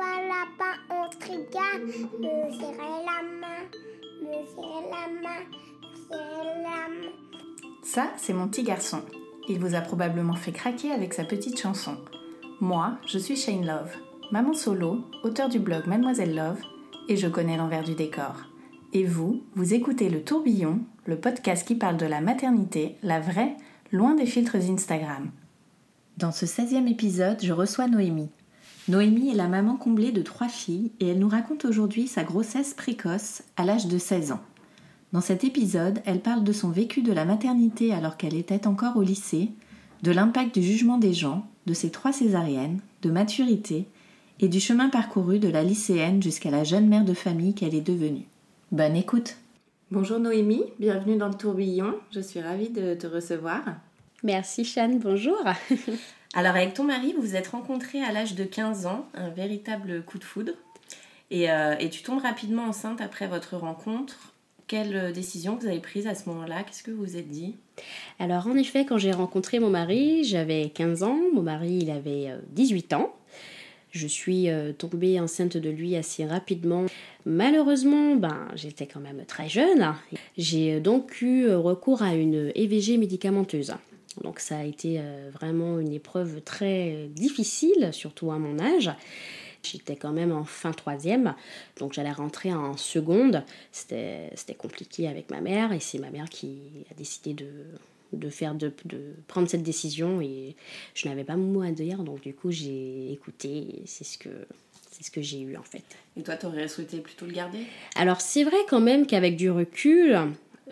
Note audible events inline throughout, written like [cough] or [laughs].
On la main, la main, la main. Ça, c'est mon petit garçon. Il vous a probablement fait craquer avec sa petite chanson. Moi, je suis Shane Love, maman solo, auteur du blog Mademoiselle Love, et je connais l'envers du décor. Et vous, vous écoutez Le Tourbillon, le podcast qui parle de la maternité, la vraie, loin des filtres Instagram. Dans ce 16e épisode, je reçois Noémie. Noémie est la maman comblée de trois filles et elle nous raconte aujourd'hui sa grossesse précoce à l'âge de 16 ans. Dans cet épisode, elle parle de son vécu de la maternité alors qu'elle était encore au lycée, de l'impact du jugement des gens, de ses trois césariennes, de maturité et du chemin parcouru de la lycéenne jusqu'à la jeune mère de famille qu'elle est devenue. Bonne écoute Bonjour Noémie, bienvenue dans le tourbillon, je suis ravie de te recevoir. Merci Shan, bonjour. [laughs] Alors avec ton mari, vous vous êtes rencontrés à l'âge de 15 ans, un véritable coup de foudre. Et, euh, et tu tombes rapidement enceinte après votre rencontre. Quelle décision vous avez prise à ce moment-là? Qu'est-ce que vous vous êtes dit? Alors en effet, quand j'ai rencontré mon mari, j'avais 15 ans, mon mari il avait euh, 18 ans. Je suis euh, tombée enceinte de lui assez rapidement. Malheureusement, ben, j'étais quand même très jeune. J'ai euh, donc eu euh, recours à une EVG médicamenteuse. Donc ça a été euh, vraiment une épreuve très difficile, surtout à mon âge. J'étais quand même en fin troisième, donc j'allais rentrer en seconde. C'était c'était compliqué avec ma mère et c'est ma mère qui a décidé de, de faire de, de prendre cette décision et je n'avais pas mon mot à dire, donc du coup j'ai écouté et c'est ce que c'est ce que j'ai eu en fait. Et toi, t'aurais souhaité plutôt le garder? Alors c'est vrai quand même qu'avec du recul,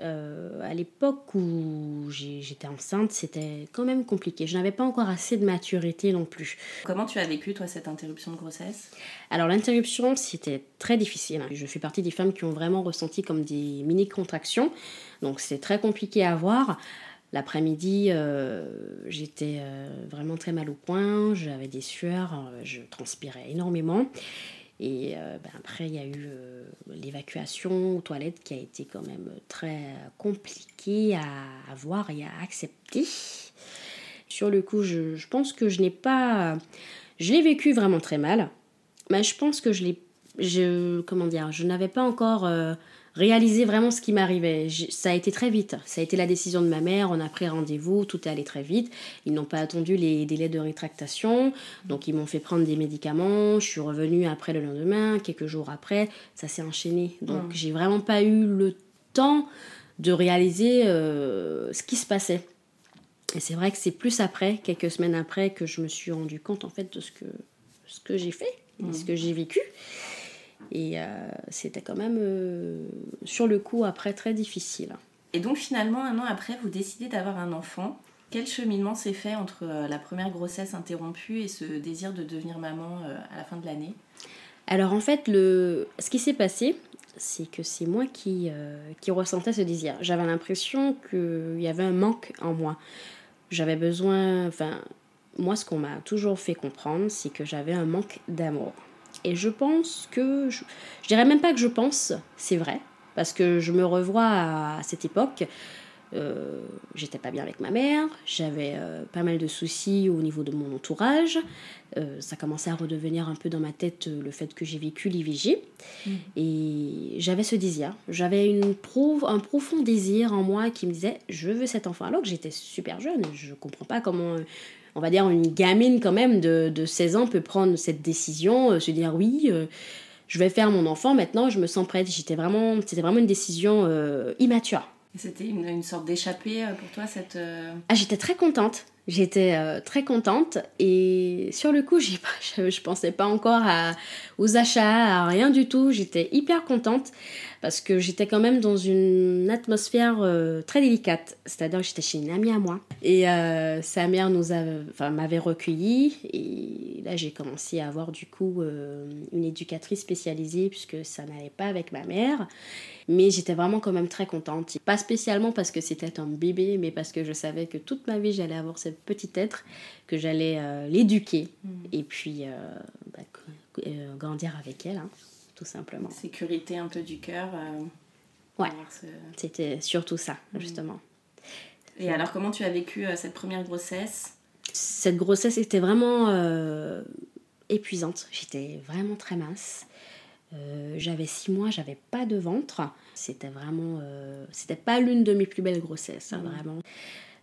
euh, à l'époque où j'étais enceinte, c'était quand même compliqué. Je n'avais pas encore assez de maturité non plus. Comment tu as vécu, toi, cette interruption de grossesse? Alors l'interruption, c'était très difficile. Je fais partie des femmes qui ont vraiment ressenti comme des mini-contractions. Donc c'est très compliqué à voir. L'après-midi, euh, j'étais euh, vraiment très mal au point, j'avais des sueurs, je transpirais énormément. Et euh, ben, après, il y a eu l'évacuation aux toilettes qui a été quand même très compliquée à, voir et à accepter. Sur le coup, je, je pense que je n'ai pas... Je l'ai vécu vraiment très mal. Mais je pense que je l'ai. Je, comment dire Je n'avais pas encore euh, réalisé vraiment ce qui m'arrivait. Ça a été très vite. Ça a été la décision de ma mère. On a pris rendez-vous. Tout est allé très vite. Ils n'ont pas attendu les délais de rétractation. Donc, ils m'ont fait prendre des médicaments. Je suis revenue après le lendemain. Quelques jours après, ça s'est enchaîné. Donc, j'ai vraiment pas eu le temps de réaliser euh, ce qui se passait. Et c'est vrai que c'est plus après, quelques semaines après, que je me suis rendu compte en fait de ce que, ce que j'ai fait, et ce que j'ai vécu. Et euh, c'était quand même euh, sur le coup après très difficile. Et donc, finalement, un an après, vous décidez d'avoir un enfant. Quel cheminement s'est fait entre euh, la première grossesse interrompue et ce désir de devenir maman à la fin de l'année? Alors en fait, le... ce qui s'est passé, c'est que c'est moi qui, euh, qui ressentais ce désir. J'avais l'impression qu'il y avait un manque en moi. J'avais besoin, enfin, moi ce qu'on m'a toujours fait comprendre, c'est que j'avais un manque d'amour. Et je pense que, je, je dirais même pas que je pense, c'est vrai, parce que je me revois à, cette époque. euh, j'étais pas bien avec ma mère, j'avais euh, pas mal de soucis au niveau de mon entourage, euh, ça commençait à redevenir un peu dans ma tête le fait que j'ai vécu l'IVG. Et j'avais ce désir. J'avais une pro- un profond désir en moi qui me disait je veux cet enfant. Alors que j'étais super jeune. Je comprends pas comment, on va dire, une gamine quand même de, de 16 ans peut prendre cette décision, euh, se dire oui. euh, je vais faire mon enfant maintenant, je me sens prête. J'étais vraiment, c'était vraiment une décision euh, immature. C'était une, une sorte d'échappée pour toi, cette. Ah, j'étais très contente. J'étais euh, très contente et sur le coup, [laughs] je, je pensais pas encore aux achats, à rien du tout. J'étais hyper contente parce que j'étais quand même dans une atmosphère euh, très délicate. C'est-à-dire que j'étais chez une amie à moi et euh, sa mère nous m'avait recueilli et là j'ai commencé à avoir du coup une éducatrice spécialisée puisque ça n'allait pas avec ma mère. Mais j'étais vraiment quand même très contente. Pas spécialement parce que c'était un bébé, mais parce que je savais que toute ma vie j'allais avoir cette petite être, que j'allais euh, l'éduquer mm. et puis euh, bah, euh, grandir avec elle, hein, tout simplement. Sécurité un peu du cœur. ouais, c'était surtout ça, mm. justement. Et alors, comment tu as vécu cette première grossesse? Cette grossesse était vraiment épuisante. J'étais vraiment très mince. Euh, j'avais six mois, j'avais pas de ventre. C'était vraiment. Euh, c'était pas l'une de mes plus belles grossesses, hein, vraiment.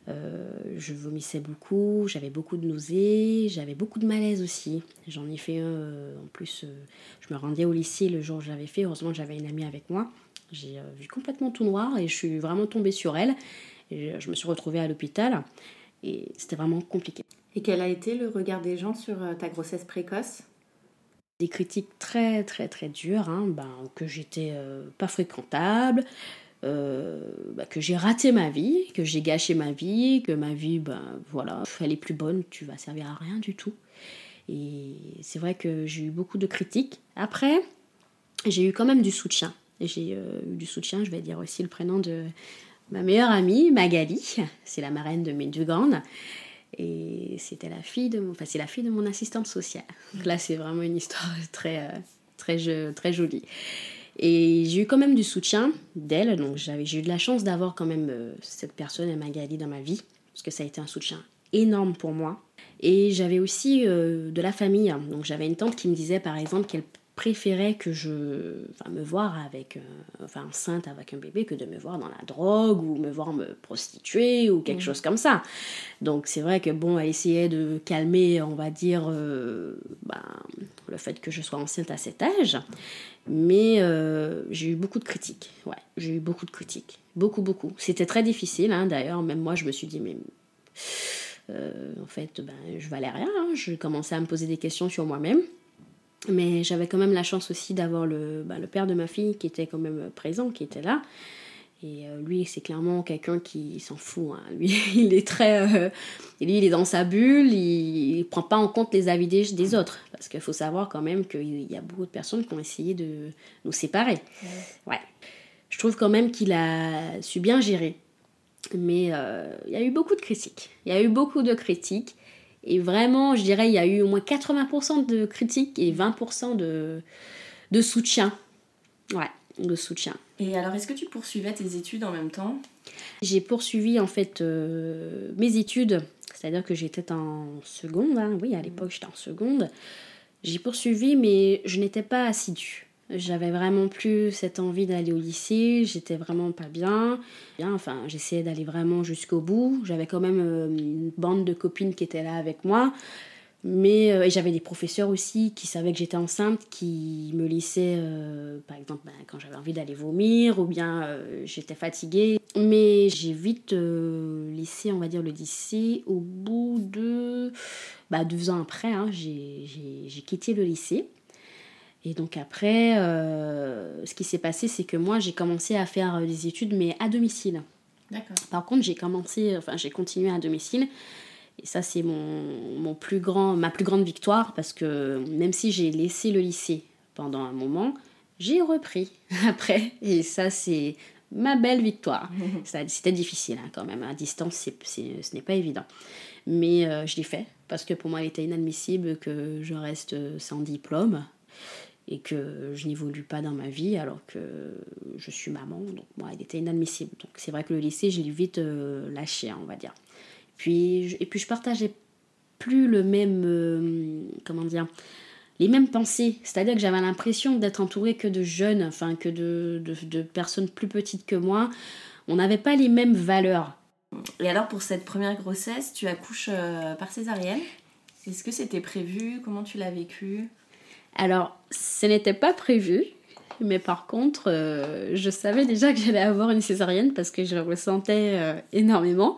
Euh, je vomissais beaucoup, j'avais beaucoup de nausées, j'avais beaucoup de malaise aussi. J'en ai fait un, en plus, je me rendais au lycée le jour où j'avais fait. Heureusement, j'avais une amie avec moi. J'ai vu complètement tout noir et je suis vraiment tombée sur elle. Et je me suis retrouvée à l'hôpital et c'était vraiment compliqué. Et quel a été le regard des gens sur ta grossesse précoce? Des critiques très très très dures, hein, ben, que j'étais euh, pas fréquentable, euh, ben, que j'ai raté ma vie, que j'ai gâché ma vie, que ma vie, ben voilà, elle est plus bonne, tu vas servir à rien du tout. Et c'est vrai que j'ai eu beaucoup de critiques. Après, j'ai eu quand même du soutien. J'ai euh, eu du soutien, je vais dire aussi le prénom de ma meilleure amie, Magali, c'est la marraine de mes deux grandes. Et c'était la fille de mon, enfin c'est la fille de mon assistante sociale. Donc là c'est vraiment une histoire [laughs] très euh, très très jolie. Et j'ai eu quand même du soutien d'elle, donc j'ai eu de la chance d'avoir quand même euh, cette personne, Magali, dans ma vie, parce que ça a été un soutien énorme pour moi. Et j'avais aussi euh, de la famille, donc j'avais une tante qui me disait par exemple qu'elle préférait que je enfin, me voir avec euh, enfin enceinte avec un bébé que de me voir dans la drogue ou me voir me prostituer ou quelque mmh. chose comme ça. Donc c'est vrai que bon elle essayait de calmer on va dire euh, ben, le fait que je sois enceinte à cet âge. Mais euh, j'ai eu beaucoup de critiques. Ouais j'ai eu beaucoup de critiques. Beaucoup beaucoup. C'était très difficile hein, d'ailleurs. Même moi je me suis dit mais en fait ben, je valais rien hein. je commençais à me poser des questions sur moi-même mais j'avais quand même la chance aussi d'avoir le, bah, le père de ma fille qui était quand même présent, qui était là. Et euh, lui, c'est clairement quelqu'un qui s'en fout. Hein. Lui, [laughs] il est très. Euh, lui, il est dans sa bulle, il ne prend pas en compte les avis des, autres. Parce qu'il faut savoir quand même qu'il y a beaucoup de personnes qui ont essayé de nous séparer. Ouais. Je trouve quand même qu'il a su bien gérer. Mais euh, il y a eu beaucoup de critiques. Il y a eu beaucoup de critiques. Et vraiment, je dirais, il y a eu au moins 80% de critiques et 20% de, de soutien. Ouais, de soutien. Et alors, est-ce que tu poursuivais tes études en même temps? J'ai poursuivi en fait euh, mes études, c'est-à-dire que j'étais en seconde, hein. oui, à l'époque j'étais en seconde. J'ai poursuivi, mais je n'étais pas assidue. J'avais vraiment plus cette envie d'aller au lycée, j'étais vraiment pas bien. bien enfin, j'essayais d'aller vraiment jusqu'au bout. J'avais quand même euh, une bande de copines qui étaient là avec moi. Mais euh, j'avais des professeurs aussi qui savaient que j'étais enceinte, qui me laissaient, euh, par exemple, ben, quand j'avais envie d'aller vomir ou bien j'étais fatiguée. Mais j'ai vite laissé, on va dire, le lycée au bout de bah, deux ans après. Hein, j'ai quitté le lycée. Et donc après, euh, ce qui s'est passé, c'est que moi, j'ai commencé à faire euh, des études, mais à domicile. D'accord. Par contre, j'ai commencé, enfin, j'ai continué à domicile. Et ça, c'est mon, mon, plus grand, ma plus grande victoire, parce que même si j'ai laissé le lycée pendant un moment, j'ai repris [laughs] après. Et ça, c'est ma belle victoire. [laughs] C'était difficile hein, quand même. À distance, c'est, ce n'est pas évident. Mais euh, je l'ai fait, parce que pour moi, il était inadmissible que je reste sans diplôme et que je n'évolue pas dans ma vie alors que je suis maman. Donc moi, il était inadmissible. Donc c'est vrai que le lycée, je l'ai vite euh, lâché, on va dire. Puis, je, et puis je partageais plus le même, euh, comment dire, les mêmes pensées. C'est-à-dire que j'avais l'impression d'être entourée que de jeunes, enfin que de, de, personnes plus petites que moi. On n'avait pas les mêmes valeurs. Et alors pour cette première grossesse, tu accouches euh, par césarienne? Est-ce que c'était prévu? Comment tu l'as vécu? Alors, ce n'était pas prévu, mais par contre, euh, je savais déjà que j'allais avoir une césarienne parce que je le ressentais euh, énormément.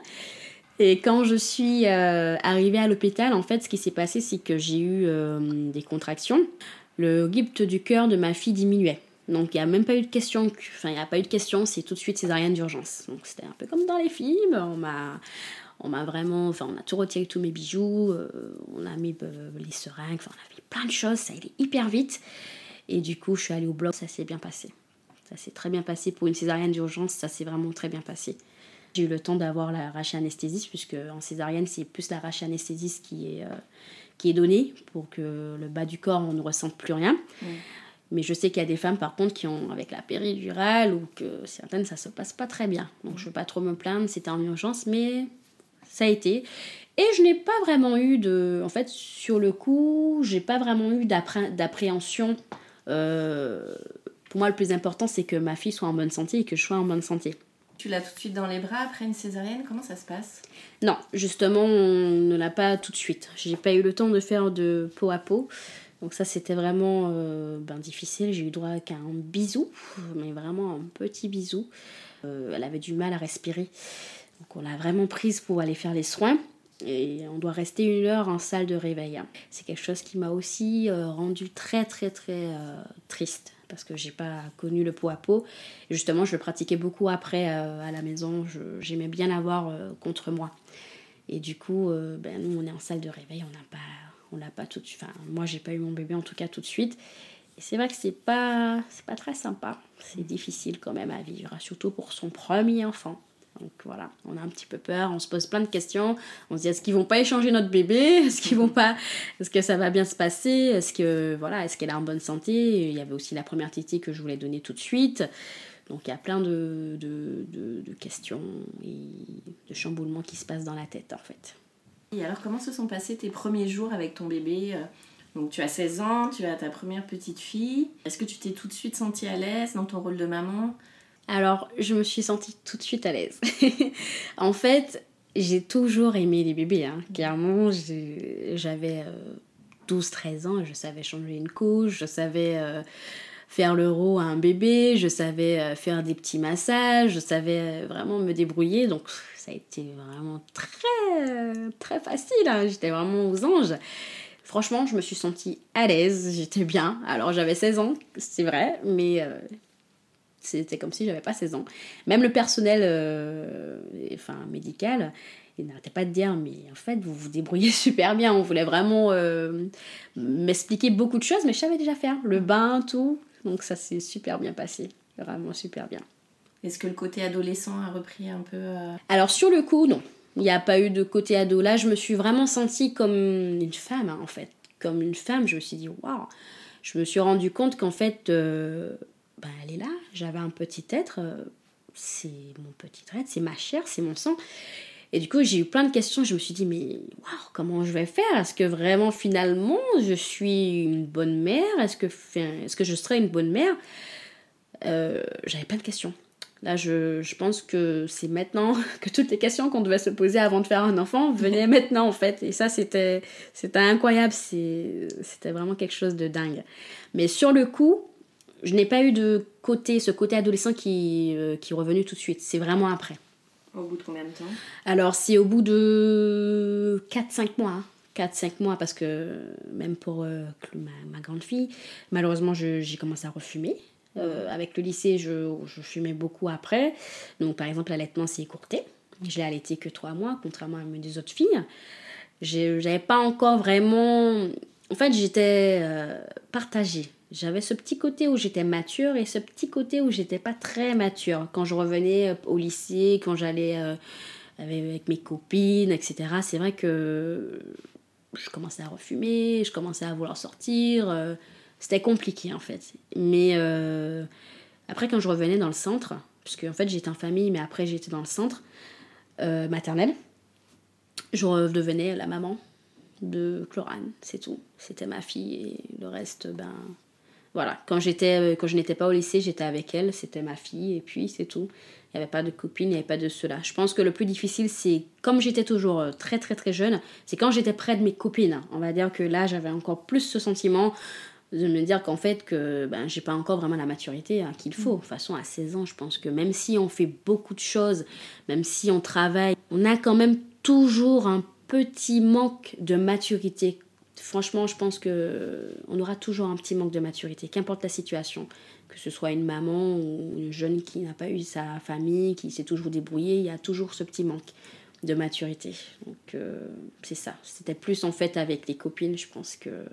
Et quand je suis euh, arrivée à l'hôpital, en fait, ce qui s'est passé, c'est que j'ai eu des contractions. Le gypte du cœur de ma fille diminuait. Donc il n'y a même pas eu de question, enfin il n'y a pas eu de question, c'est tout de suite césarienne d'urgence. Donc c'était un peu comme dans les films, on m'a, on m'a vraiment, enfin on a tout retiré tous mes bijoux, on a mis les seringues, enfin on a plein de choses, ça allait hyper vite. Et du coup je suis allée au bloc, ça s'est bien passé. Ça s'est très bien passé pour une césarienne d'urgence, ça s'est vraiment très bien passé. J'ai eu le temps d'avoir la anesthésiste, puisque en césarienne, c'est plus la anesthésiste qui est, euh, qui est donnée pour que le bas du corps, on ne ressente plus rien. Mais je sais qu'il y a des femmes, par contre, qui ont, avec la péridurale, ou que certaines, ça se passe pas très bien. Donc, je ne veux pas trop me plaindre, c'était en urgence, mais ça a été. Et je n'ai pas vraiment eu de. En fait, sur le coup, j'ai pas vraiment eu d'appréhension. Euh, pour moi, le plus important, c'est que ma fille soit en bonne santé et que je sois en bonne santé. Tu l'as tout de suite dans les bras après une césarienne? Comment ça se passe? Non, justement, on ne l'a pas tout de suite. J'ai pas eu le temps de faire de peau à peau. Donc ça, c'était vraiment euh, ben, difficile. J'ai eu droit qu'à un bisou, mais vraiment un petit bisou. Euh, elle avait du mal à respirer. Donc on l'a vraiment prise pour aller faire les soins. Et on doit rester une heure en salle de réveil. C'est quelque chose qui m'a aussi euh, rendu très très très triste parce que j'ai pas connu le pot à pot. justement, je le pratiquais beaucoup après euh, à la maison. J'aimais bien l'avoir euh, contre moi. Et du coup, euh, ben, nous, on est en salle de réveil, on n'a pas, on pas tout de suite. Enfin, moi, j'ai pas eu mon bébé en tout cas tout de suite. Et c'est vrai que c'est pas, c'est pas très sympa. C'est difficile quand même à vivre, surtout pour son premier enfant. Donc voilà, on a un petit peu peur, on se pose plein de questions. On se dit est-ce qu'ils vont pas échanger notre bébé? [laughs] Est-ce qu'ils vont pas Est-ce que ça va bien se passer? Est-ce que voilà, est-ce qu'elle est en bonne santé? Il y avait aussi la première tétée que je voulais donner tout de suite. Donc il y a plein de, de, de, questions et de chamboulements qui se passent dans la tête en fait. Et alors comment se sont passés tes premiers jours avec ton bébé? Donc tu as 16 ans, tu as ta première petite fille. Est-ce que tu t'es tout de suite sentie à l'aise dans ton rôle de maman? Alors, je me suis sentie tout de suite à l'aise. [laughs] en fait, j'ai toujours aimé les bébés. Hein. Clairement, j'avais 12-13 euh, ans je savais changer une couche, je savais euh, faire l'euro à un bébé, je savais euh, faire des petits massages, je savais vraiment me débrouiller. Donc, ça a été vraiment très, très facile. Hein. J'étais vraiment aux anges. Franchement, je me suis sentie à l'aise, j'étais bien. Alors, j'avais 16 ans, c'est vrai, mais c'était comme si j'avais pas 16 ans. Même le personnel euh, enfin, médical, il n'arrêtait pas de dire mais en fait vous vous débrouillez [laughs] super bien. On voulait vraiment euh, m'expliquer beaucoup de choses, mais je savais déjà faire le bain, tout. Donc ça s'est super bien passé, vraiment super bien. Est-ce que le côté adolescent a repris un peu euh, Alors sur le coup, non. Il n'y a pas eu de côté ado. Là, je me suis vraiment sentie comme une femme, hein, en fait. Comme une femme, je me suis dit, waouh Je me suis rendu compte qu'en fait, ben, elle est là. J'avais un petit être, euh, c'est mon petit être, c'est ma chair, c'est mon sang. Et du coup, j'ai eu plein de questions. Je me suis dit, mais waouh, comment je vais faire? Est-ce que vraiment, finalement, je suis une bonne mère? Est-ce que, est que je serai une bonne mère? Euh, J'avais plein de questions. Là, je, je pense que c'est maintenant [laughs] que toutes les questions qu'on devait se poser avant de faire un enfant venaient maintenant, en fait. Et ça, c'était incroyable. C'était vraiment quelque chose de dingue. Mais sur le coup, je n'ai pas eu de côté, ce côté adolescent qui, euh, qui est revenu tout de suite. C'est vraiment après. Au bout de combien de temps? Alors, c'est au bout de 4-5 mois. 4-5 hein. mois, parce que même pour euh, ma, grande fille, malheureusement, j'ai commencé à refumer. Euh, avec le lycée, je, je, fumais beaucoup après. Donc, par exemple, l'allaitement s'est écourté. Je l'ai allaité que 3 mois, contrairement à mes deux autres filles. J'avais pas encore vraiment. En fait, j'étais partagée. J'avais ce petit côté où j'étais mature et ce petit côté où j'étais pas très mature. Quand je revenais euh, au lycée, quand j'allais euh, avec mes copines, etc., c'est vrai que je commençais à refumer, je commençais à vouloir sortir. Euh, c'était compliqué en fait. Mais après, quand je revenais dans le centre, puisque en fait j'étais en famille, mais après j'étais dans le centre maternel, je redevenais la maman de Chlorane, c'est tout. C'était ma fille et le reste, ben, voilà, quand, j'étais, euh, quand je n'étais pas au lycée, j'étais avec elle, c'était ma fille, et puis c'est tout. Il n'y avait pas de copine, il n'y avait pas de cela. Je pense que le plus difficile, c'est, comme j'étais toujours euh, très très très jeune, c'est quand j'étais près de mes copines. On va dire que là, j'avais encore plus ce sentiment de me dire qu'en fait, que ben, j'ai pas encore vraiment la maturité hein, qu'il faut. De toute façon, à 16 ans, je pense que même si on fait beaucoup de choses, même si on travaille, on a quand même toujours un petit manque de maturité. Franchement, je pense que on aura toujours un petit manque de maturité, qu'importe la situation, que ce soit une maman ou une jeune qui n'a pas eu sa famille, qui s'est toujours débrouillée, il y a toujours ce petit manque de maturité. Donc euh, c'est ça. C'était plus en fait avec les copines, je pense que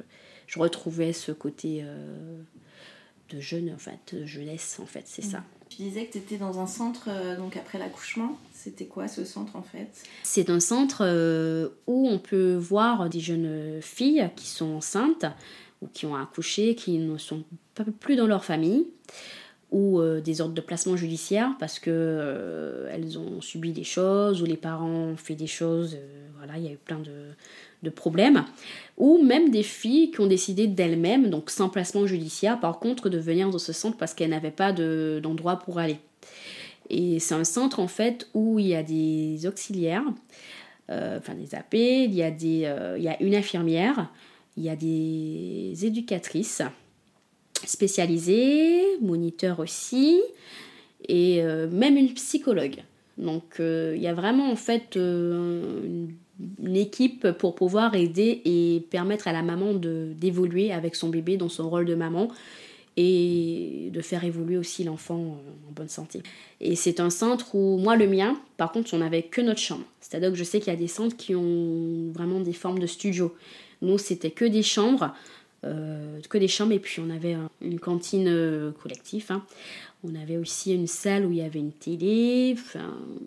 je retrouvais ce côté euh, de jeune, en fait, de jeunesse, en fait, c'est ça. Tu disais que tu étais dans un centre euh, donc après l'accouchement. C'était quoi ce centre en fait? C'est un centre où on peut voir des jeunes filles qui sont enceintes ou qui ont accouché, qui ne sont plus dans leur famille ou euh, des ordres de placement judiciaire parce que euh, elles ont subi des choses ou les parents ont fait des choses, euh, voilà, il y a eu plein de, de, problèmes, ou même des filles qui ont décidé d'elles-mêmes, donc sans placement judiciaire, par contre, de venir dans ce centre parce qu'elles n'avaient pas d'endroit pour aller. Et c'est un centre en fait où il y a des auxiliaires, enfin des AP, il y, a des, il y a une infirmière, il y a des éducatrices spécialisée, moniteur aussi, et euh, même une psychologue. Donc euh, il y a vraiment en fait euh, une, équipe pour pouvoir aider et permettre à la maman d'évoluer avec son bébé dans son rôle de maman et de faire évoluer aussi l'enfant en bonne santé. Et c'est un centre où, moi le mien, par contre, on n'avait que notre chambre. C'est-à-dire que je sais qu'il y a des centres qui ont vraiment des formes de studio. Nous, c'était que des chambres euh, que des chambres et puis on avait une cantine euh, collective. Hein. On avait aussi une salle où il y avait une télé.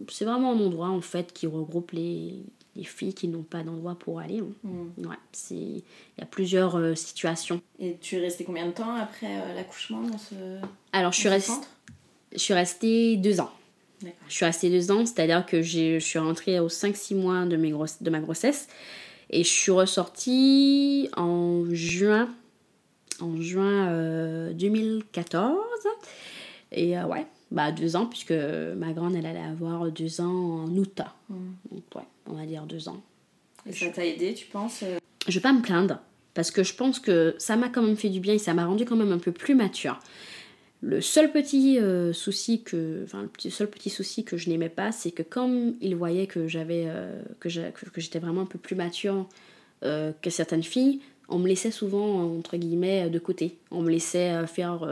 C'est vraiment un endroit en fait qui regroupe les, les filles qui n'ont pas d'endroit pour aller. Hein. Mm. Ouais, c'est il y a plusieurs euh, situations. Et tu es restée combien de temps après l'accouchement dans ce Alors je suis restée je suis restée deux ans. Je suis restée deux ans, c'est-à-dire que je suis rentrée aux 5-6 mois de, mes de ma grossesse. Et je suis ressortie en juin, en juin 2014. Euh, Et euh, ouais, bah deux ans, puisque ma grande, elle allait avoir deux ans en août. Mm. Donc ouais, on va dire deux ans. Et ça t'a aidé, tu penses euh? Je vais pas me plaindre, parce que je pense que ça m'a quand même fait du bien et ça m'a rendu quand même un peu plus mature. Le seul petit euh, souci que, enfin le seul petit souci que je n'aimais pas, c'est que comme il voyait que j'avais, euh, que j'étais vraiment un peu plus mature euh, que certaines filles, on me laissait souvent entre guillemets de côté. On me laissait faire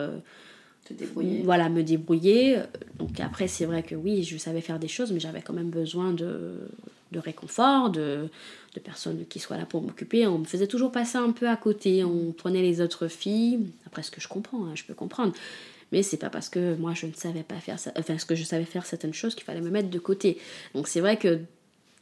Voilà, me débrouiller. Donc après, c'est vrai que oui, je savais faire des choses, mais j'avais quand même besoin de, de réconfort, de, de, personnes qui soient là pour m'occuper. On me faisait toujours passer un peu à côté. On prenait les autres filles. Après, ce que je comprends, hein, je peux comprendre mais c'est pas parce que moi je ne savais pas faire ça, enfin ce que je savais faire certaines choses qu'il fallait me mettre de côté. Donc c'est vrai que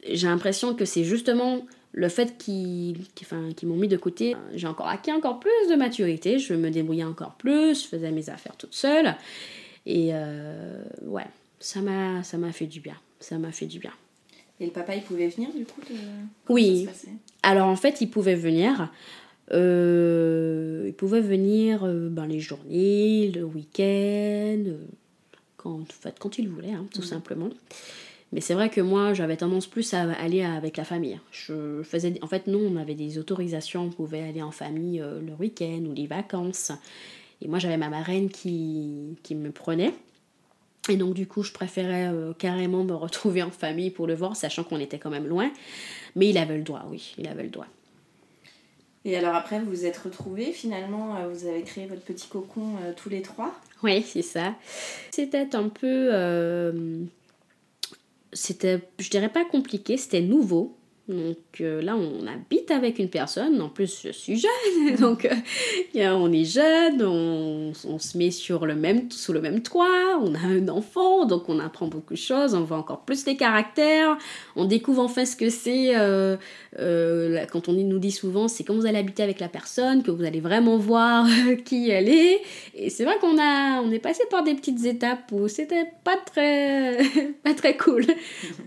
j'ai l'impression que c'est justement le fait qu'ils enfin, m'ont mis de côté, j'ai encore acquis encore plus de maturité, je me débrouillais encore plus, je faisais mes affaires toute seule. Et euh, ouais, ça m'a fait du bien. Ça m'a fait du bien. Et le papa, il pouvait venir du coup Oui. Alors en fait, il pouvait venir. Euh, ils pouvaient venir euh, ben, les journées, le week-end, euh, quand, en fait, quand ils voulaient, hein, tout simplement. Mais c'est vrai que moi, j'avais tendance plus à aller avec la famille. Je faisais, en fait, nous, on avait des autorisations, on pouvait aller en famille le week-end ou les vacances. Et moi, j'avais ma marraine qui, qui me prenait. Et donc, du coup, je préférais carrément me retrouver en famille pour le voir, sachant qu'on était quand même loin. Mais il avait le droit, oui, il avait le droit. Et alors après, vous vous êtes retrouvés, finalement, euh, vous avez créé votre petit cocon euh, tous les trois? Oui, c'est ça. C'était un peu... C'était, je dirais pas compliqué, c'était nouveau. Donc euh, là, on habite avec une personne. En plus, je suis jeune. [laughs] Donc, euh, on est jeune, on, se met sur le même, sous le même toit. On a un enfant, donc on apprend beaucoup de choses. On voit encore plus les caractères. On découvre enfin ce que c'est. Euh, quand on nous dit souvent, c'est quand vous allez habiter avec la personne que vous allez vraiment voir [laughs] qui elle est. Et c'est vrai qu'on a, on est passé par des petites étapes où c'était pas très, [laughs] pas très cool.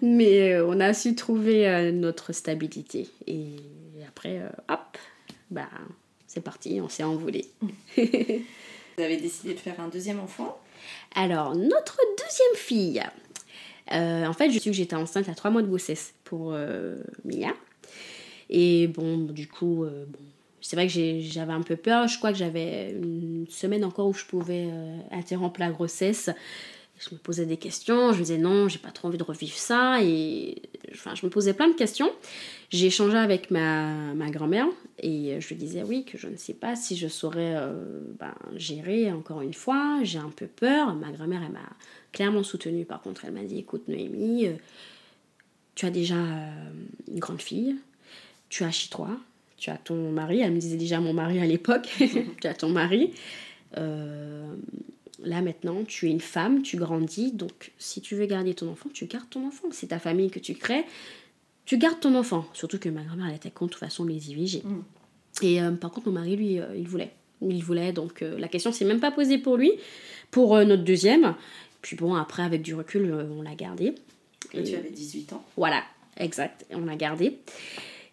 Mais on a su trouver notre stabilité. Et après, euh, hop, bah, c'est parti, on s'est envolé. [laughs] Vous avez décidé de faire un deuxième enfant? Alors, notre deuxième fille. Euh, en fait, je suis que j'étais enceinte à trois mois de grossesse pour euh, Mia. Et bon, du coup, bon, c'est vrai que j'avais un peu peur. Je crois que j'avais une semaine encore où je pouvais interrompre la grossesse. Je me posais des questions, je me disais non, j'ai pas trop envie de revivre ça. Et enfin, je me posais plein de questions. J'ai échangé avec ma, ma grand-mère et je lui disais oui que je ne sais pas si je saurais ben, gérer encore une fois. J'ai un peu peur. Ma grand-mère elle m'a clairement soutenue. Par contre, elle m'a dit écoute Noémie, tu as déjà une grande fille, tu as chez toi, tu as ton mari. Elle me disait déjà mon mari à l'époque. [laughs] tu as ton mari. Là maintenant, tu es une femme, tu grandis, donc si tu veux garder ton enfant, tu gardes ton enfant. C'est ta famille que tu crées, tu gardes ton enfant. Surtout que ma grand-mère, elle était contre de toute façon les IVG. Mm. Et euh, par contre, mon mari, lui, euh, il voulait. Il voulait, donc euh, la question s'est même pas posée pour lui, pour notre deuxième. Puis bon, après, avec du recul, on l'a gardé. Et, tu avais 18 ans. Voilà, exact, on l'a gardé.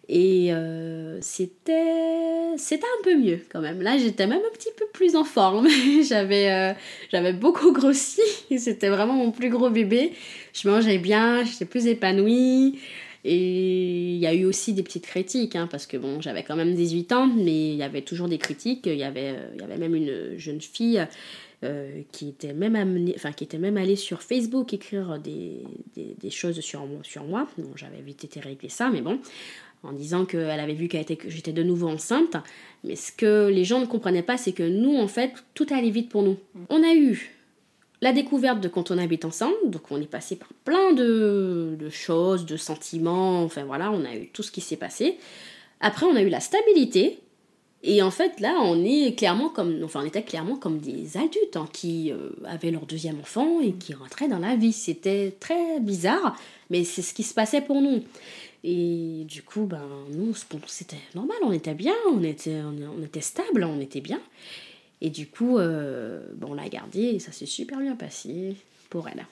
Et euh, c'était un peu mieux quand même. Là, j'étais même un petit peu plus en forme. [laughs] j'avais euh, j'avais beaucoup grossi. [laughs] C'était vraiment mon plus gros bébé. Je mangeais bien, j'étais plus épanouie. Et il y a eu aussi des petites critiques, hein, parce que bon, j'avais quand même 18 ans, mais il y avait toujours des critiques. Il y avait, il y avait même une jeune fille euh, qui, était même amenée, enfin, qui était même allée sur Facebook écrire des, des, choses sur, sur moi. Bon, j'avais vite été régler ça, mais bon en disant qu'elle avait vu que j'étais de nouveau enceinte. Mais ce que les gens ne comprenaient pas, c'est que nous, en fait, tout allait vite pour nous. On a eu la découverte de quand on habite ensemble, donc on est passé par plein de, choses, de sentiments, enfin voilà, on a eu tout ce qui s'est passé. Après, on a eu la stabilité, et en fait, là, on est clairement comme, enfin, on était clairement comme des adultes hein, qui euh, avaient leur deuxième enfant et qui rentraient dans la vie. C'était très bizarre, mais c'est ce qui se passait pour nous. Et du coup, ben, nous, c'était normal, on était bien, on était, on était stable, on était bien. Et du coup, euh, bon, on l'a gardé et ça s'est super bien passé pour elle.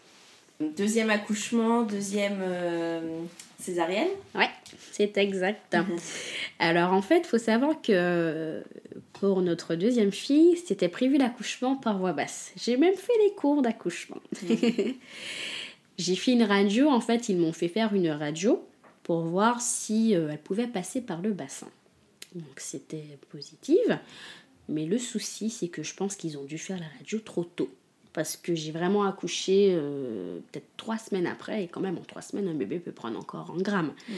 Deuxième accouchement, deuxième euh, césarienne Ouais, c'est exact. Mhm. Alors en fait, il faut savoir que pour notre deuxième fille, c'était prévu l'accouchement par voie basse. J'ai même fait les cours d'accouchement. Mhm. [laughs] J'ai fait une radio, en fait, ils m'ont fait faire une radio pour voir si euh, elle pouvait passer par le bassin. Donc c'était positive, mais le souci c'est que je pense qu'ils ont dû faire la radio trop tôt. Parce que j'ai vraiment accouché euh, peut-être trois semaines après, et quand même en trois semaines, un bébé peut prendre encore un gramme. Mm.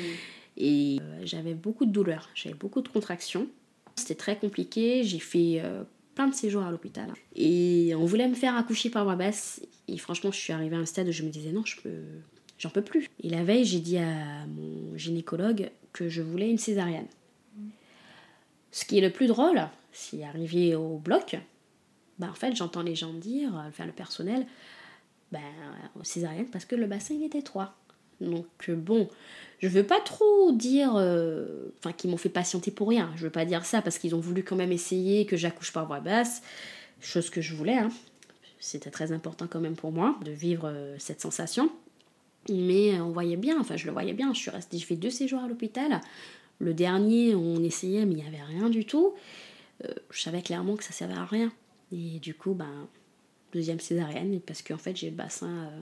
Et euh, j'avais beaucoup de douleurs, j'avais beaucoup de contractions. C'était très compliqué, j'ai fait plein de séjours à l'hôpital. Et on voulait me faire accoucher par voie basse, et franchement, je suis arrivée à un stade où je me disais non, je peux, J'en peux plus. Et la veille, j'ai dit à mon gynécologue que je voulais une césarienne. Ce qui est le plus drôle, si arrivé au bloc, bah en fait, j'entends les gens dire, enfin le personnel, ben césarienne parce que le bassin il est étroit. Donc bon, je veux pas trop dire, euh, qu'ils m'ont fait patienter pour rien. Je veux pas dire ça parce qu'ils ont voulu quand même essayer que j'accouche par voie basse, chose que je voulais. Hein. C'était très important quand même pour moi de vivre euh, cette sensation. Mais on voyait bien, enfin je le voyais bien, je suis restée, j'ai fait deux séjours à l'hôpital. Le dernier, on essayait, mais il n'y avait rien du tout. Euh, je savais clairement que ça servait à rien. Et du coup, ben, deuxième césarienne, parce qu'en fait, j'ai le bassin euh,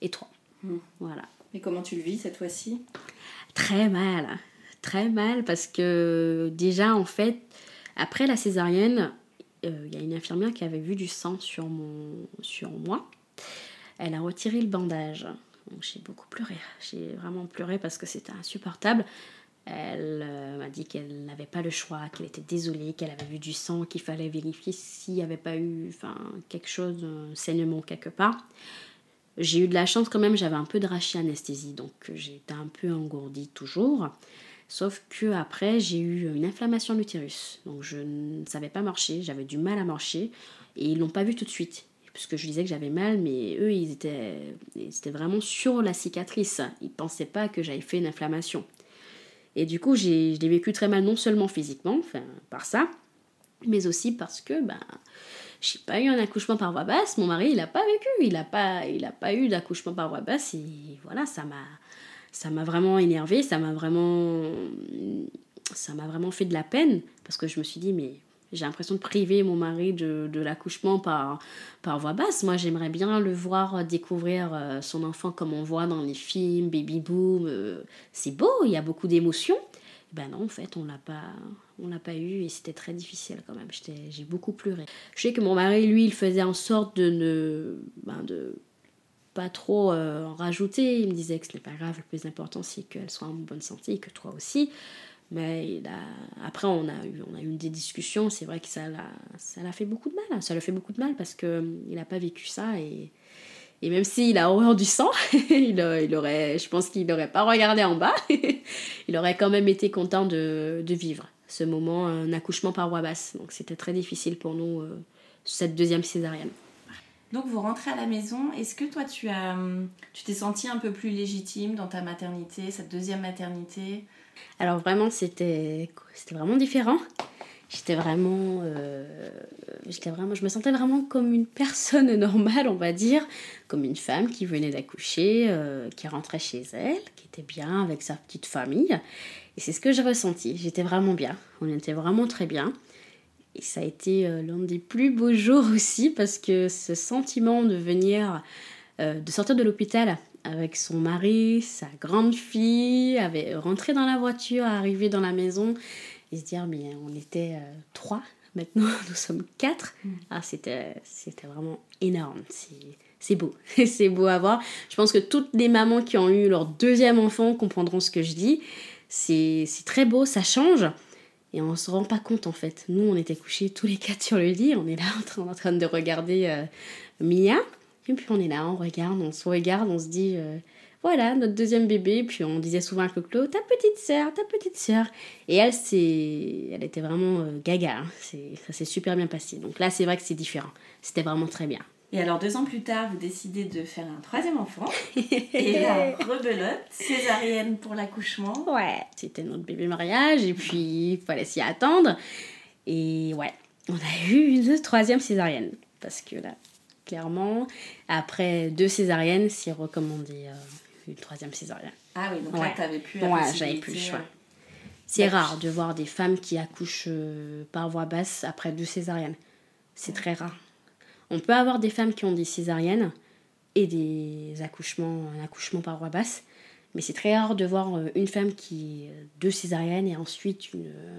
étroit. Hmm. Voilà. Et comment tu le vis cette fois-ci? Très mal. Très mal, parce que déjà, en fait, après la césarienne, euh, il y a une infirmière qui avait vu du sang sur, mon, sur moi. Elle a retiré le bandage j'ai beaucoup pleuré. J'ai vraiment pleuré parce que c'était insupportable. Elle euh, m'a dit qu'elle n'avait pas le choix, qu'elle était désolée, qu'elle avait vu du sang, qu'il fallait vérifier s'il n'y avait pas eu quelque chose, un saignement quelque part. J'ai eu de la chance quand même, j'avais un peu de anesthésie donc j'étais un peu engourdie toujours. Sauf que après, j'ai eu une inflammation de l'utérus. Donc je ne savais pas marcher, j'avais du mal à marcher. Et ils l'ont pas vu tout de suite puisque je disais que j'avais mal, mais eux, ils étaient, ils vraiment sur la cicatrice. Ils pensaient pas que j'avais fait une inflammation. Et du coup, j'ai, je l'ai vécu très mal, non seulement physiquement, enfin, par ça, mais aussi parce que ben, j'ai pas eu un accouchement par voie basse. Mon mari, il n'a pas vécu, il n'a pas, pas eu d'accouchement par voie basse. Et voilà, ça m'a, ça m'a vraiment énervé, ça m'a vraiment, ça m'a vraiment fait de la peine parce que je me suis dit, mais j'ai l'impression de priver mon mari de, de l'accouchement par, par voix basse. Moi, j'aimerais bien le voir découvrir euh, son enfant comme on voit dans les films, baby boom. Euh, c'est beau, il y a beaucoup d'émotions. Ben non, en fait, on l'a pas, on l'a pas eu et c'était très difficile quand même. J'ai beaucoup pleuré. Je sais que mon mari, lui, il faisait en sorte de ne, ben de, pas trop euh, en rajouter. Il me disait que ce n'est pas grave, le plus important c'est qu'elle soit en bonne santé et que toi aussi. Mais après, on a, eu, on a eu des discussions. C'est vrai que ça l'a, ça l'a fait beaucoup de mal. Ça l'a fait beaucoup de mal parce qu'il n'a pas vécu ça. Et, et même s'il a horreur du sang, [laughs] il, il, aurait, je pense qu'il n'aurait pas regardé en bas. [laughs] il aurait quand même été content de, de, vivre ce moment, un accouchement par voie basse. Donc c'était très difficile pour nous, euh, cette deuxième césarienne. Donc vous rentrez à la maison. Est-ce que toi tu as, tu t'es senti un peu plus légitime dans ta maternité, cette deuxième maternité? Alors vraiment c'était, c'était vraiment différent. J'étais vraiment, euh, j'étais vraiment, je me sentais vraiment comme une personne [laughs] normale, on va dire, comme une femme qui venait d'accoucher, euh, qui rentrait chez elle, qui était bien avec sa petite famille. Et c'est ce que j'ai ressenti. J'étais vraiment bien. On était vraiment très bien. Et ça a été euh, l'un des plus beaux jours [laughs] aussi parce que ce sentiment de venir, euh, de sortir de l'hôpital avec son mari, sa grande fille, avait rentré dans la voiture, arriver dans la maison et se dire mais on était euh, trois, maintenant [laughs] nous sommes quatre. Mm. Ah c'était c'était vraiment énorme. C'est beau, [laughs] c'est beau à voir. Je pense que toutes les mamans qui ont eu leur deuxième enfant comprendront ce que je dis. C'est très beau, ça change. Et on se rend pas compte en fait. Nous, on était couchés tous les quatre sur le lit, on est là en train, en train de regarder euh, Mia. Et puis on est là, on regarde, on se regarde, on se dit euh, voilà, notre deuxième bébé. Puis on disait souvent à Clo ta petite sœur, ta petite sœur. Et elle, c'est, elle était vraiment euh, gaga. Hein. Ça s'est super bien passé. Donc là, c'est vrai que c'est différent. C'était vraiment très bien. Et alors, deux ans plus tard, vous décidez de faire un troisième enfant. [laughs] et la rebelote, césarienne pour l'accouchement. Ouais, c'était notre bébé mariage, et puis il fallait s'y attendre. Et ouais, on a eu une troisième césarienne. Parce que là, clairement, après deux césariennes, c'est recommandé euh, une troisième césarienne. Ah oui, donc là, t'avais plus la Ouais, j'avais plus le choix. C'est rare de voir des femmes qui accouchent euh, par voie basse après deux césariennes. C'est très rare. On peut avoir des femmes qui ont des césariennes et des accouchements, un accouchement par voie basse, mais c'est très rare de voir euh, une femme qui euh, deux césariennes et ensuite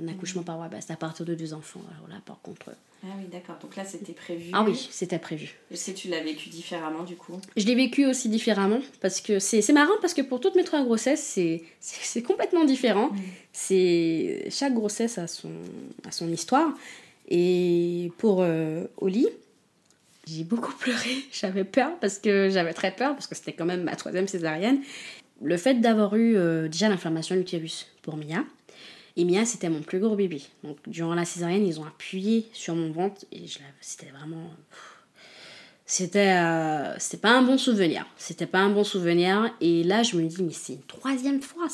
un accouchement par voie basse à partir de deux enfants. Alors là, par contre. Ah oui, d'accord. Donc là, c'était prévu. Ah oui, c'était prévu. Est-ce que tu l'as vécu différemment du coup? Je l'ai vécu aussi différemment parce que c'est marrant parce que pour toutes mes trois grossesses, c'est complètement différent. C'est Chaque grossesse a son, a son histoire. Et pour euh, Oli, j'ai beaucoup pleuré, [laughs] j'avais peur parce que j'avais très peur parce que c'était quand même ma troisième césarienne. Le fait d'avoir eu euh, déjà l'inflammation de l'utérus pour Mia. Et Mia, c'était mon plus gros bébé. Donc durant la césarienne, ils ont appuyé sur mon ventre et c'était vraiment. C'était euh, pas un bon souvenir. C'était pas un bon souvenir. Et là, je me dis, mais c'est une troisième fois.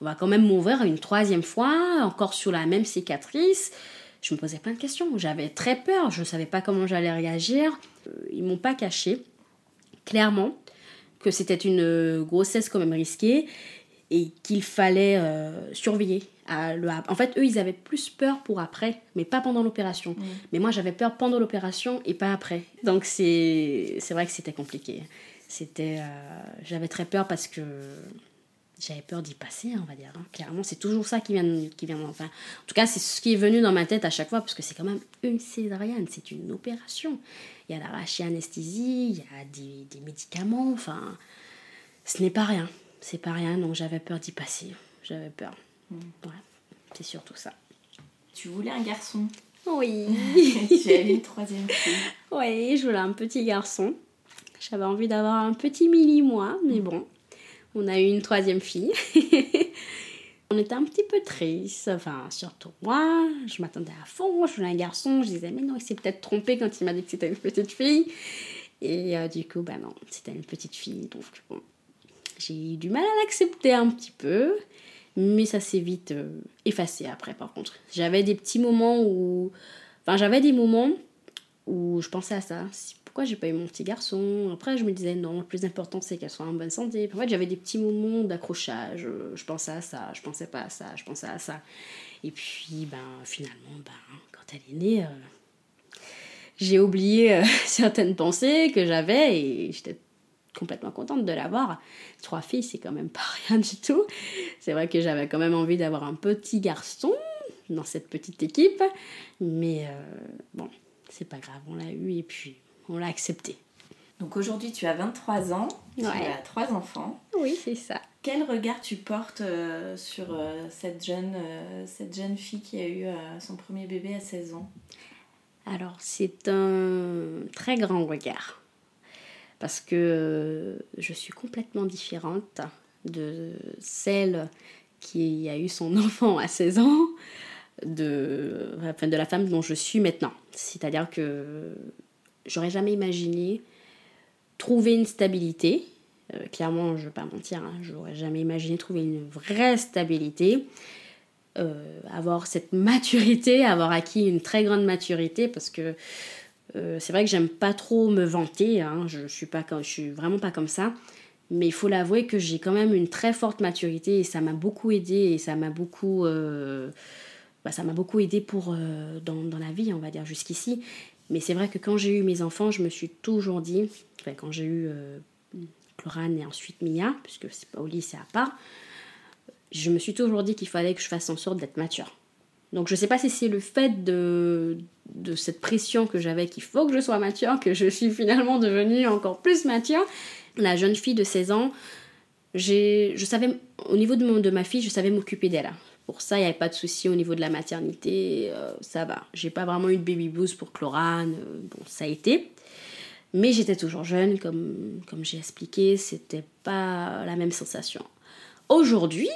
On va quand même m'ouvrir une troisième fois, encore sur la même cicatrice je me posais plein de questions. J'avais très peur, je ne savais pas comment j'allais réagir. Euh, ils m'ont pas caché, clairement, que c'était une euh, grossesse quand même risquée et qu'il fallait euh, surveiller. En fait, eux, ils avaient plus peur pour après, mais pas pendant l'opération. Mm. Mais moi, j'avais peur pendant l'opération et pas après. Donc, c'est vrai que c'était compliqué. C'était, j'avais très peur parce que j'avais peur d'y passer, on va dire. Hein. Clairement, c'est toujours ça qui vient, qui vient enfin, En tout cas, c'est ce qui est venu dans ma tête à chaque fois, parce que c'est quand même une césarienne, c'est une opération. Il y a l'arraché anesthésie, il y a des, des, médicaments, enfin, ce n'est pas rien. C'est pas rien, donc j'avais peur d'y passer. J'avais peur. Mm. Ouais, c'est surtout ça. Tu voulais un garçon? Oui. [laughs] tu as eu une troisième fille Oui, je voulais un petit garçon. J'avais envie d'avoir un petit mini moi, mais bon, on a eu une troisième fille. [laughs] on était un petit peu triste, enfin surtout moi, je m'attendais à fond, je voulais un garçon, je disais mais non, il s'est peut-être trompé quand il m'a dit que c'était une petite fille. Et euh, du coup, bah non, c'était une petite fille, donc bon, j'ai eu du mal à l'accepter un petit peu, mais ça s'est vite euh, effacé après par contre. J'avais des petits moments où, enfin j'avais des moments où je pensais à ça pourquoi j'ai pas eu mon petit garçon Après, je me disais, non, le plus important, c'est qu'elle soit en bonne santé. en fait, j'avais des petits moments d'accrochage. Je pensais à ça, je pensais pas à ça, je pensais à ça. Et puis, ben, finalement, ben, quand elle est née, euh, j'ai oublié euh, [laughs] certaines pensées que j'avais et j'étais complètement contente de l'avoir. Trois filles, c'est quand même pas [laughs] rien du tout. C'est vrai que j'avais quand même envie d'avoir un petit garçon dans cette petite équipe. Mais euh, bon, c'est pas grave, on l'a eu et puis on l'a accepté. Donc aujourd'hui, tu as 23 ans, tu Ouais. as trois enfants. Oui, c'est ça. Quel regard tu portes euh, sur euh, cette, jeune, euh, cette jeune fille qui a eu son premier bébé à 16 ans? Alors, c'est un très grand regard. Parce que je suis complètement différente de celle qui a eu son [laughs] enfant à 16 ans, de, enfin, de la femme dont je suis maintenant. C'est-à-dire que j'aurais jamais imaginé trouver une stabilité. Euh, clairement, je ne vais pas mentir, hein, j'aurais jamais imaginé trouver une vraie stabilité. Euh, avoir cette maturité, avoir acquis une très grande maturité, parce que euh, c'est vrai que j'aime pas trop me vanter, hein, je, suis suis vraiment pas comme ça, mais il faut l'avouer que j'ai quand même une très forte maturité et ça m'a beaucoup aidé et ça m'a beaucoup, bah, beaucoup aidé pour dans la vie, on va dire jusqu'ici. Mais c'est vrai que quand j'ai eu mes enfants, je me suis toujours dit, enfin, quand j'ai eu euh, Chlorane et ensuite Mia, puisque c'est pas au lit, c'est à part, je me suis toujours dit qu'il fallait que je fasse en sorte d'être mature. Donc je sais pas si c'est le fait de, de cette pression que j'avais qu'il faut que je sois mature, que je suis finalement devenue encore plus mature. La jeune fille de 16 ans, je savais, au niveau de, de ma fille, je savais m'occuper d'elle. Pour ça, il n'y avait pas de souci au niveau de la maternité, euh, ça va. J'ai pas vraiment eu de baby boost pour Chlorane, euh, bon, ça a été. Mais j'étais toujours jeune, comme, comme j'ai expliqué, c'était pas la même sensation. Aujourd'hui,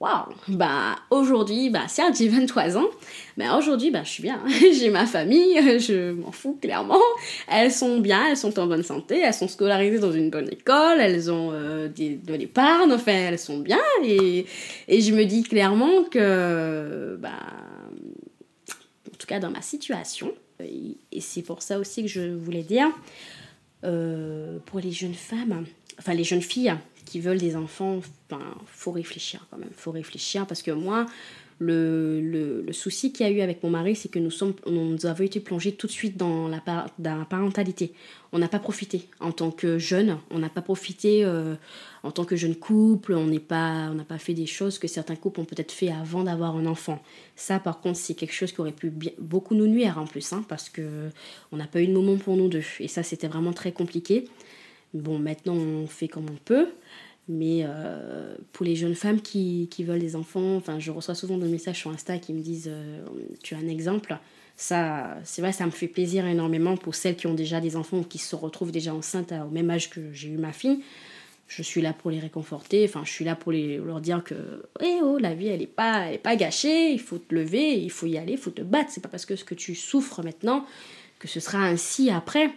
waouh, bah aujourd'hui, bah certes j'ai 23 ans, mais aujourd'hui, bah je suis bien, [laughs] j'ai ma famille, je m'en fous clairement. Elles sont bien, elles sont en bonne santé, elles sont scolarisées dans une bonne école, elles ont euh, de l'épargne, enfin elles sont bien, et, je me dis clairement que, bah, en tout cas dans ma situation, et, et c'est pour ça aussi que je voulais dire, euh, pour les jeunes femmes, enfin les jeunes filles qui veulent des enfants, enfin, faut réfléchir quand même, faut réfléchir parce que moi, le, le, souci qu'il y a eu avec mon mari, c'est que nous, sommes, nous avons été plongés tout de suite dans la, dans la parentalité. On n'a pas profité en tant que jeune, on n'a pas profité euh, en tant que jeune couple, on n'est pas, n'a pas fait des choses que certains couples ont peut-être fait avant d'avoir un enfant. Ça, par contre, c'est quelque chose qui aurait pu bien- beaucoup nous nuire en plus, hein, parce que on n'a pas eu de moment pour nous deux. Et ça, c'était vraiment très compliqué. Bon, maintenant, on fait comme on peut. Mais euh, pour les jeunes femmes qui, qui veulent des enfants, enfin, je reçois souvent des messages sur Insta qui me disent euh, Tu as un exemple Ça, c'est vrai, ça me fait plaisir énormément pour celles qui ont déjà des enfants ou qui se retrouvent déjà enceintes au même âge que j'ai eu ma fille. Je suis là pour les réconforter, enfin, je suis là pour les, leur dire que Eh oh, la vie, elle n'est pas, pas gâchée, il faut te lever, il faut y aller, il faut te battre. C'est pas parce que ce que tu souffres maintenant que ce sera ainsi après.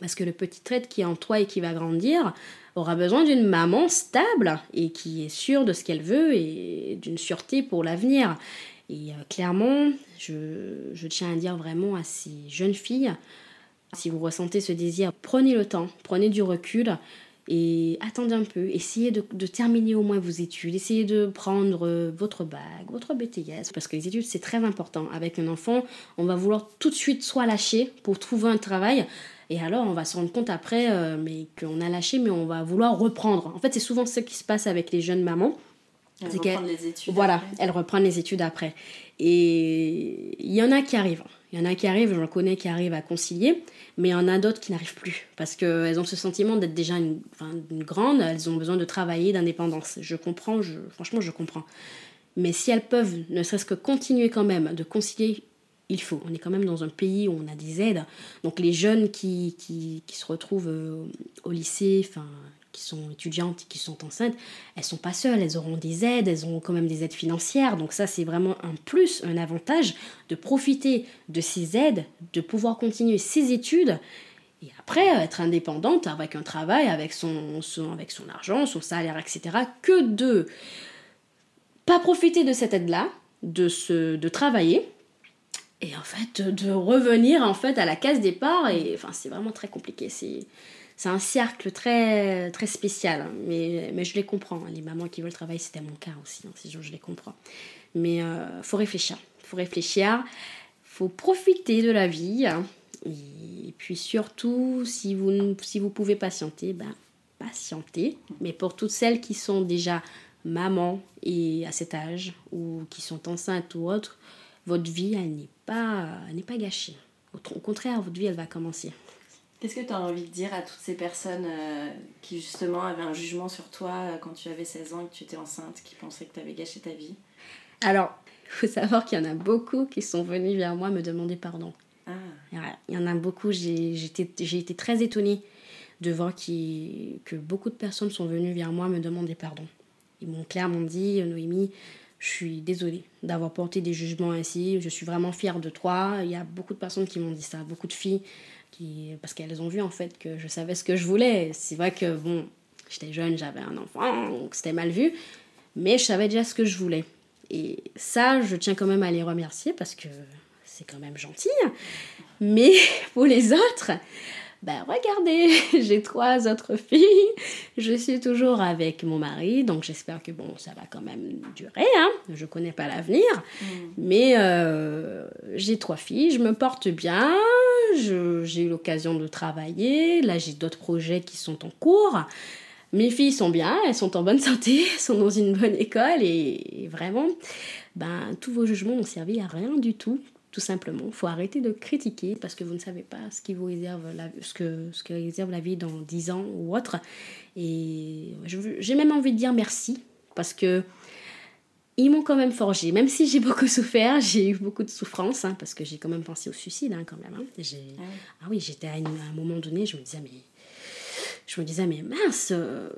Parce que le petit trait qui est en toi et qui va grandir aura besoin d'une maman stable et qui est sûre de ce qu'elle veut et d'une sûreté pour l'avenir. Et euh, clairement, je, je tiens à dire vraiment à ces jeunes filles, si vous ressentez ce désir, prenez le temps, prenez du recul et attendez un peu, essayez de, terminer au moins vos études, essayez de prendre euh, votre bac, votre BTS, parce que les études c'est très important. Avec un enfant, on va vouloir tout de suite soit lâcher pour trouver un travail, et alors on va se rendre compte après euh, mais qu'on a lâché, mais on va vouloir reprendre. En fait, c'est souvent ce qui se passe avec les jeunes mamans. Elles reprennent les études. Voilà, après. elles reprennent les études après. Et il y en a qui arrivent. Il y en a qui arrivent, j'en connais qui arrivent à concilier, mais il y en a d'autres qui n'arrivent plus. Parce qu'elles ont ce sentiment d'être déjà une, enfin, une grande, elles ont besoin de travailler, d'indépendance. Je comprends, je, franchement, je comprends. Mais si elles peuvent, ne serait-ce que continuer quand même de concilier, il faut. On est quand même dans un pays où on a des aides. Donc les jeunes qui, qui, qui se retrouvent euh, au lycée, enfin, qui sont étudiantes, qui sont enceintes, elles sont pas seules, elles auront des aides, elles auront quand même des aides financières. Donc ça, c'est vraiment un plus, un avantage de profiter de ces aides, de pouvoir continuer ses études et après être indépendante avec un travail, avec son, son- avec son argent, son salaire, etc. Que de pas profiter de cette aide-là, de, de travailler et en fait de revenir en fait à la case départ et enfin c'est vraiment très compliqué c'est c'est un cercle très très spécial hein. mais, mais je les comprends hein. les mamans qui veulent travailler c'était mon cas aussi hein, si je, je les comprends mais euh, faut réfléchir faut réfléchir faut profiter de la vie et puis surtout si vous si vous pouvez patienter ben patienter mais pour toutes celles qui sont déjà mamans et à cet âge ou qui sont enceintes ou autres votre vie elle n'est pas elle n'est pas gâchée au, au contraire votre vie elle va commencer Qu'est-ce que tu as envie de dire à toutes ces personnes euh, qui justement avaient un jugement sur toi euh, quand tu avais 16 ans et que tu étais enceinte, qui pensaient que tu avais gâché ta vie? Alors, il faut savoir qu'il y en a beaucoup qui sont venus vers moi me demander pardon. Ah. Il y en a beaucoup, j'ai été très étonnée de voir que beaucoup de personnes sont venues vers moi me demander pardon. Ils m'ont clairement dit, Noémie, je suis désolée d'avoir porté des jugements ainsi, je suis vraiment fière de toi. Il y a beaucoup de personnes qui m'ont dit ça, beaucoup de filles, qui, parce qu'elles ont vu en fait que je savais ce que je voulais. C'est vrai que, bon, j'étais jeune, j'avais un enfant, donc c'était mal vu, mais je savais déjà ce que je voulais. Et ça, je tiens quand même à les remercier parce que c'est quand même gentil. Mais [laughs] pour les autres, ben regardez, [laughs] j'ai trois autres filles, je suis toujours avec mon mari, donc j'espère que bon, ça va quand même durer, hein. je connais pas l'avenir, mm. mais euh, j'ai trois filles, je me porte bien, j'ai eu l'occasion de travailler, là j'ai d'autres projets qui sont en cours, mes filles sont bien, elles sont en bonne santé, [laughs] elles sont dans une bonne école et, vraiment, ben, tous vos jugements n'ont servi à rien du tout tout simplement. Il faut arrêter de critiquer parce que vous ne savez pas ce qui vous réserve la, ce que, ce que réserve la vie dans 10 ans ou autre. Et j'ai même envie de dire merci parce que ils m'ont quand même forgé. Même si j'ai beaucoup souffert, j'ai eu beaucoup de souffrance hein, parce que j'ai quand même pensé au suicide hein, quand même. Hein. Ah, ah, oui, j'étais à, un moment donné, je me disais, mais. Je me disais, mais mince, euh,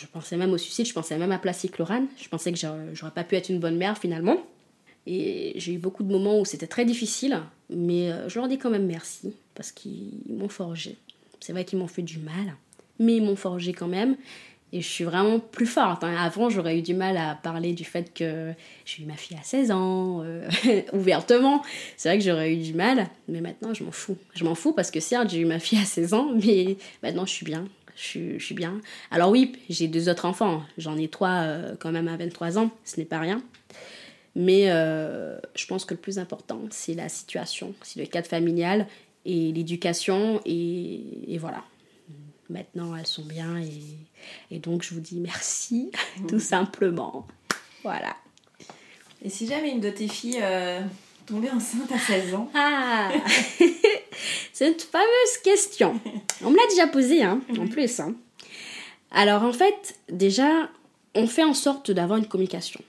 je pensais même au suicide, je pensais même à placer chlorane. Je pensais que j'aurais pas pu être une bonne mère finalement. Et j'ai eu beaucoup de moments où c'était très difficile, mais euh, je leur dis quand même merci parce qu'ils m'ont forgé. C'est vrai qu'ils m'ont fait du mal, mais ils m'ont forgé quand même. Et je suis vraiment plus forte. Hein. Avant, j'aurais eu du mal à parler du fait que j'ai eu ma fille à 16 ans, euh, [laughs] ouvertement. C'est vrai que j'aurais eu du mal, mais maintenant, je m'en fous. Je m'en fous parce que certes, j'ai eu ma fille à 16 ans, mais maintenant, je suis bien. Je suis, bien. Alors oui, j'ai deux autres enfants. J'en ai trois euh, quand même à 23 ans. Ce n'est pas rien. Mais euh, je pense que le plus important, c'est la situation, c'est le cadre familial et l'éducation. Et, voilà. Maintenant, elles sont bien. Et, donc, je vous dis merci, [laughs] tout simplement. Voilà. Et si jamais une de tes filles euh, tombait enceinte à 16 ans? Ah [laughs] C'est une fameuse question. On me l'a déjà posée, hein, en plus. Hein. Alors, en fait, déjà, on fait en sorte d'avoir une communication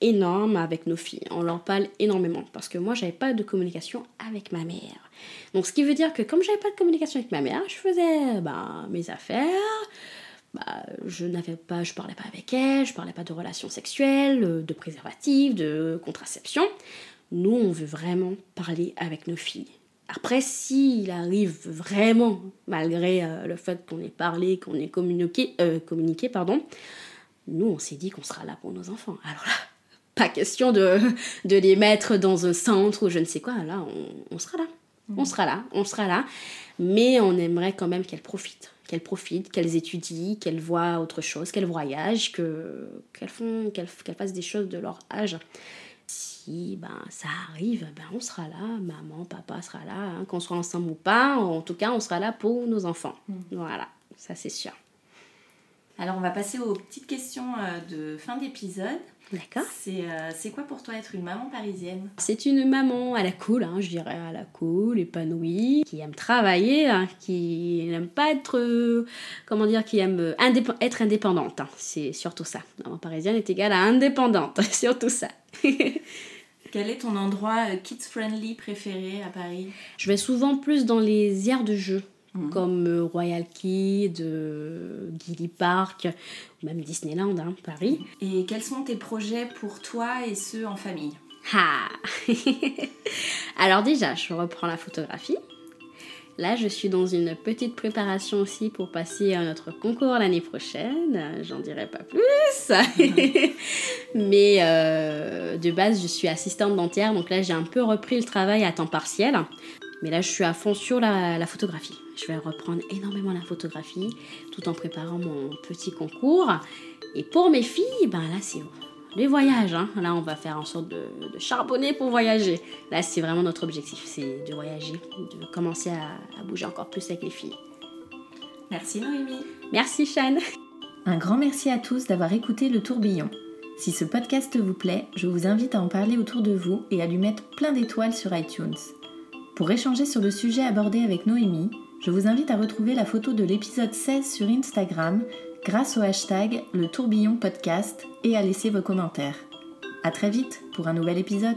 énorme avec nos filles. On leur parle énormément parce que moi, j'avais pas de communication avec ma mère. Donc, ce qui veut dire que comme j'avais pas de communication avec ma mère, je faisais bah, mes affaires. Bah, je n'avais pas, je parlais pas avec elle, je parlais pas de relations sexuelles, de préservatifs, de contraception. Nous, on veut vraiment parler avec nos filles. Après, s'il arrive vraiment, malgré euh, le fait qu'on ait parlé, qu'on ait communiqué, euh, communiqué, pardon, nous, on s'est dit qu'on sera là pour nos enfants. Alors là, pas question de, [laughs] de les mettre dans un centre ou je ne sais quoi. Là, on, sera là. On mhm. sera là, on sera là. Mais on aimerait quand même qu'elles profitent. Qu'elles profitent, qu'elles étudient, qu'elles voient autre chose, qu'elles voyagent, qu'elles font, qu'elles fassent des choses de leur âge. Si ben, ça arrive, ben, on sera là, maman, papa sera là, hein, qu'on soit ensemble ou pas, en tout cas on sera là pour nos enfants. Mhm. Voilà, ça c'est sûr. Alors on va passer aux petites questions euh, de fin d'épisode. D'accord. Euh, c'est quoi pour toi être une maman parisienne? C'est une maman à la cool, hein, je dirais à la cool, épanouie, qui aime travailler, hein, qui n'aime pas être, euh, comment dire, qui aime être indépendante. Hein. c'est surtout ça. Maman parisienne est égale à indépendante, [laughs] surtout ça. [laughs] Quel est ton endroit kids-friendly préféré à Paris? Je vais souvent plus dans les aires de jeu. Mhm. comme euh, Royal Kid, euh, Gilly Park, ou même Disneyland, hein, Paris. Et quels sont tes projets pour toi et ceux en famille? Ah [laughs] Alors déjà, je reprends la photographie. Là, je suis dans une petite préparation aussi pour passer à notre concours l'année prochaine. J'en dirai pas plus. [laughs] Mais euh, de base, je suis assistante dentaire, donc là, j'ai un peu repris le travail à temps partiel. Mais là, je suis à fond sur la, photographie. Je vais reprendre énormément la photographie tout en préparant mon petit concours. Et pour mes filles, ben là, c'est les voyages. Hein. Là, on va faire en sorte de, charbonner pour voyager. Là, c'est vraiment notre objectif, c'est de voyager, de commencer à, bouger encore plus avec les filles. Merci Noémie. Merci Shane. Un grand merci à tous d'avoir écouté le tourbillon. Si ce podcast vous plaît, je vous invite à en parler autour de vous et à lui mettre plein d'étoiles sur iTunes. Pour échanger sur le sujet abordé avec Noémie, Je vous invite à retrouver la photo de l'épisode 16 sur Instagram grâce au hashtag le tourbillon podcast et à laisser vos commentaires. À très vite pour un nouvel épisode.